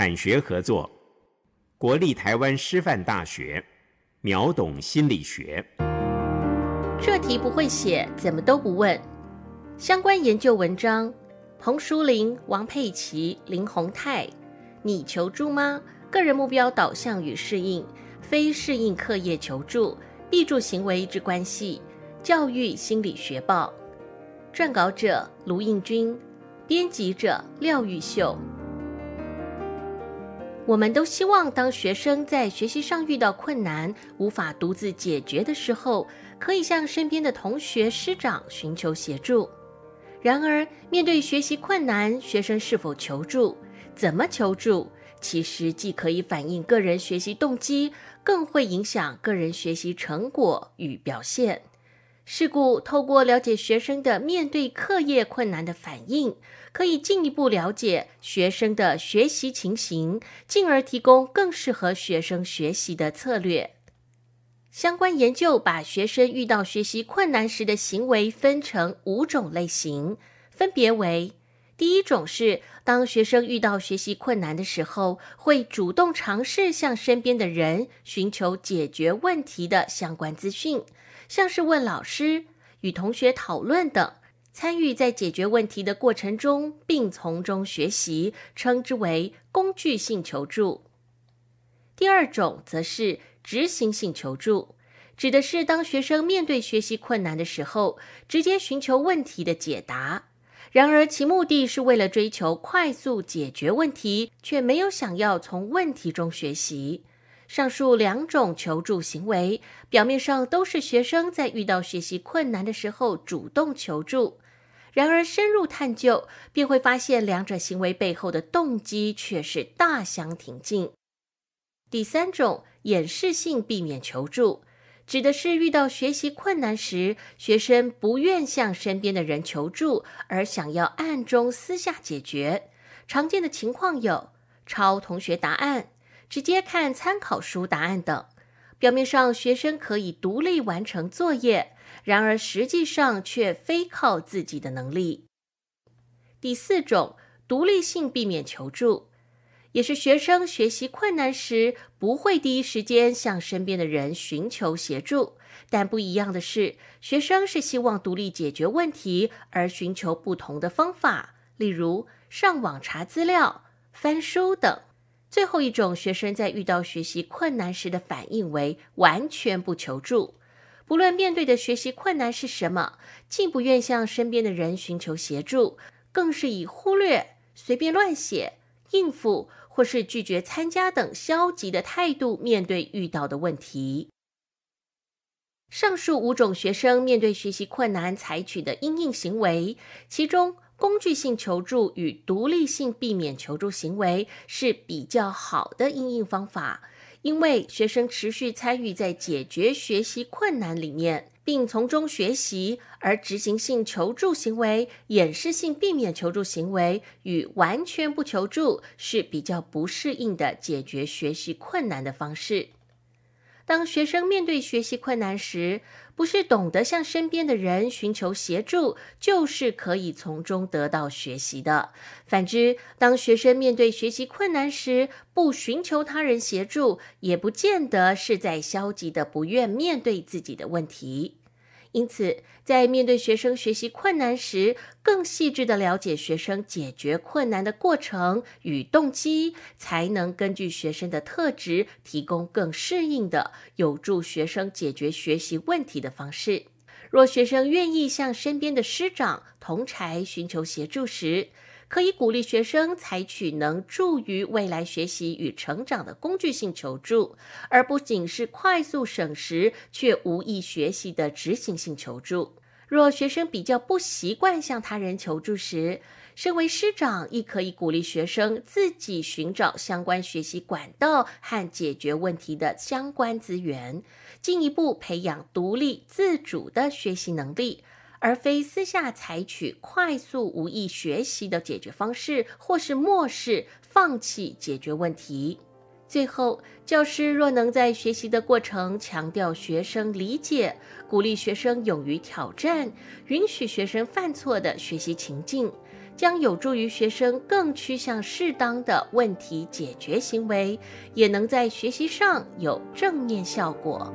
产学合作，国立台湾师范大学，秒懂心理学。这题不会写，怎么都不问。相关研究文章：彭淑玲、王佩琪、林宏泰。你求助吗？个人目标导向与适应，非适应课业求助，必助行为之关系。教育心理学报。撰稿者：卢应君，编辑者：廖玉秀。我们都希望，当学生在学习上遇到困难，无法独自解决的时候，可以向身边的同学、师长寻求协助。然而，面对学习困难，学生是否求助、怎么求助，其实既可以反映个人学习动机，更会影响个人学习成果与表现。事故，透过了解学生的面对课业困难的反应，可以进一步了解学生的学习情形，进而提供更适合学生学习的策略。相关研究把学生遇到学习困难时的行为分成五种类型，分别为：第一种是当学生遇到学习困难的时候，会主动尝试向身边的人寻求解决问题的相关资讯。像是问老师、与同学讨论等，参与在解决问题的过程中，并从中学习，称之为工具性求助。第二种则是执行性求助，指的是当学生面对学习困难的时候，直接寻求问题的解答，然而其目的是为了追求快速解决问题，却没有想要从问题中学习。上述两种求助行为，表面上都是学生在遇到学习困难的时候主动求助，然而深入探究，便会发现两者行为背后的动机却是大相庭径。第三种掩饰性避免求助，指的是遇到学习困难时，学生不愿向身边的人求助，而想要暗中私下解决。常见的情况有抄同学答案。直接看参考书答案等，表面上学生可以独立完成作业，然而实际上却非靠自己的能力。第四种，独立性避免求助，也是学生学习困难时不会第一时间向身边的人寻求协助，但不一样的是，学生是希望独立解决问题而寻求不同的方法，例如上网查资料、翻书等。最后一种学生在遇到学习困难时的反应为完全不求助，不论面对的学习困难是什么，既不愿向身边的人寻求协助，更是以忽略、随便乱写、应付或是拒绝参加等消极的态度面对遇到的问题。上述五种学生面对学习困难采取的应应行为，其中，工具性求助与独立性避免求助行为是比较好的应应方法，因为学生持续参与在解决学习困难里面，并从中学习；而执行性求助行为、掩饰性避免求助行为与完全不求助是比较不适应的解决学习困难的方式。当学生面对学习困难时，不是懂得向身边的人寻求协助，就是可以从中得到学习的。反之，当学生面对学习困难时，不寻求他人协助，也不见得是在消极的不愿面对自己的问题。因此，在面对学生学习困难时，更细致的了解学生解决困难的过程与动机，才能根据学生的特质，提供更适应的、有助学生解决学习问题的方式。若学生愿意向身边的师长、同才寻求协助时，可以鼓励学生采取能助于未来学习与成长的工具性求助，而不仅是快速省时却无意学习的执行性求助。若学生比较不习惯向他人求助时，身为师长亦可以鼓励学生自己寻找相关学习管道和解决问题的相关资源，进一步培养独立自主的学习能力。而非私下采取快速无益学习的解决方式，或是漠视、放弃解决问题。最后，教师若能在学习的过程强调学生理解，鼓励学生勇于挑战，允许学生犯错的学习情境，将有助于学生更趋向适当的问题解决行为，也能在学习上有正面效果。